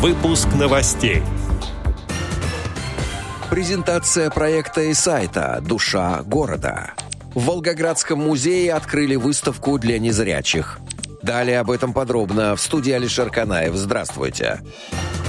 Выпуск новостей. Презентация проекта и сайта «Душа города». В Волгоградском музее открыли выставку для незрячих. Далее об этом подробно в студии Алишер Канаев. Здравствуйте. Здравствуйте.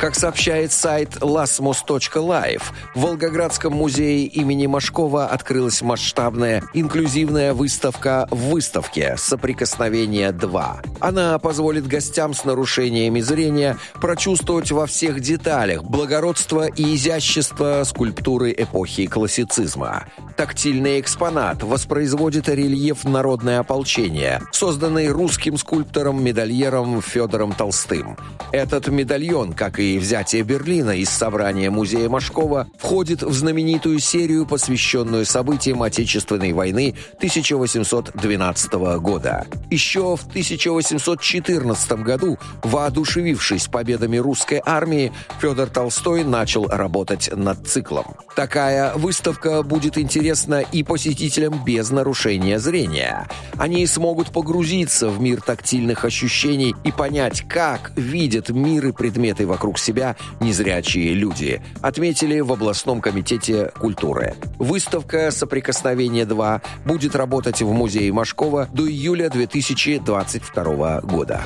Как сообщает сайт lasmus.life, в Волгоградском музее имени Машкова открылась масштабная инклюзивная выставка в выставке «Соприкосновение 2». Она позволит гостям с нарушениями зрения прочувствовать во всех деталях благородство и изящество скульптуры эпохи классицизма. Тактильный экспонат воспроизводит рельеф «Народное ополчение», созданный русским скульптором-медальером Федором Толстым. Этот медальон, как и и взятие Берлина из собрания музея Машкова входит в знаменитую серию, посвященную событиям Отечественной войны 1812 года. Еще в 1814 году, воодушевившись победами русской армии, Федор Толстой начал работать над циклом. Такая выставка будет интересна и посетителям без нарушения зрения. Они смогут погрузиться в мир тактильных ощущений и понять, как видят мир и предметы вокруг себя незрячие люди, отметили в областном комитете культуры. Выставка «Соприкосновение 2» будет работать в музее Машкова до июля 2022 года.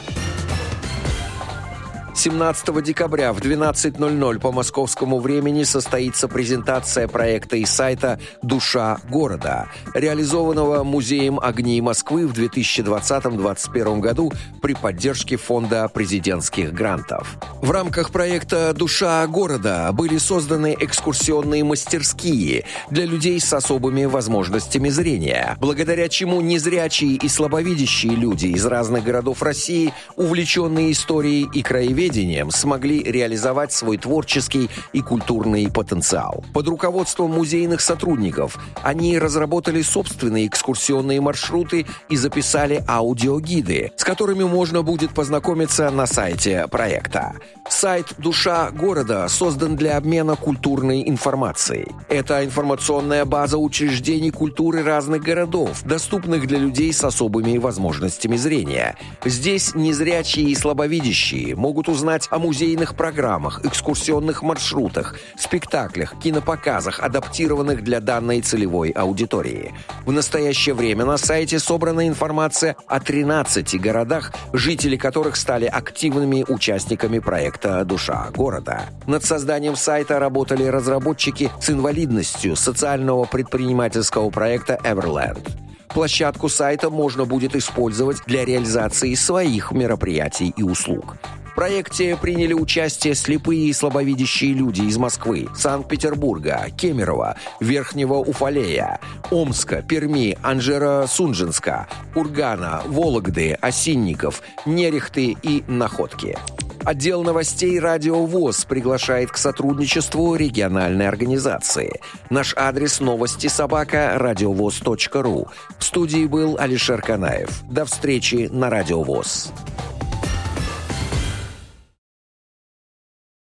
17 декабря в 12.00 по московскому времени состоится презентация проекта и сайта «Душа города», реализованного Музеем огней Москвы в 2020-2021 году при поддержке Фонда президентских грантов. В рамках проекта «Душа города» были созданы экскурсионные мастерские для людей с особыми возможностями зрения, благодаря чему незрячие и слабовидящие люди из разных городов России, увлеченные историей и краеведением, телевидением смогли реализовать свой творческий и культурный потенциал. Под руководством музейных сотрудников они разработали собственные экскурсионные маршруты и записали аудиогиды, с которыми можно будет познакомиться на сайте проекта. Сайт «Душа города» создан для обмена культурной информацией. Это информационная база учреждений культуры разных городов, доступных для людей с особыми возможностями зрения. Здесь незрячие и слабовидящие могут узнать о музейных программах, экскурсионных маршрутах, спектаклях, кинопоказах, адаптированных для данной целевой аудитории. В настоящее время на сайте собрана информация о 13 городах, жители которых стали активными участниками проекта «Душа города». Над созданием сайта работали разработчики с инвалидностью социального предпринимательского проекта «Everland». Площадку сайта можно будет использовать для реализации своих мероприятий и услуг. В проекте приняли участие слепые и слабовидящие люди из Москвы, Санкт-Петербурга, Кемерово, Верхнего Уфалея, Омска, Перми, Анжера-Сунжинска, Кургана, Вологды, Осинников, Нерехты и Находки. Отдел новостей «Радио ВОЗ» приглашает к сотрудничеству региональной организации. Наш адрес новости собака радиовоз.ру. В студии был Алишер Канаев. До встречи на «Радио ВОЗ».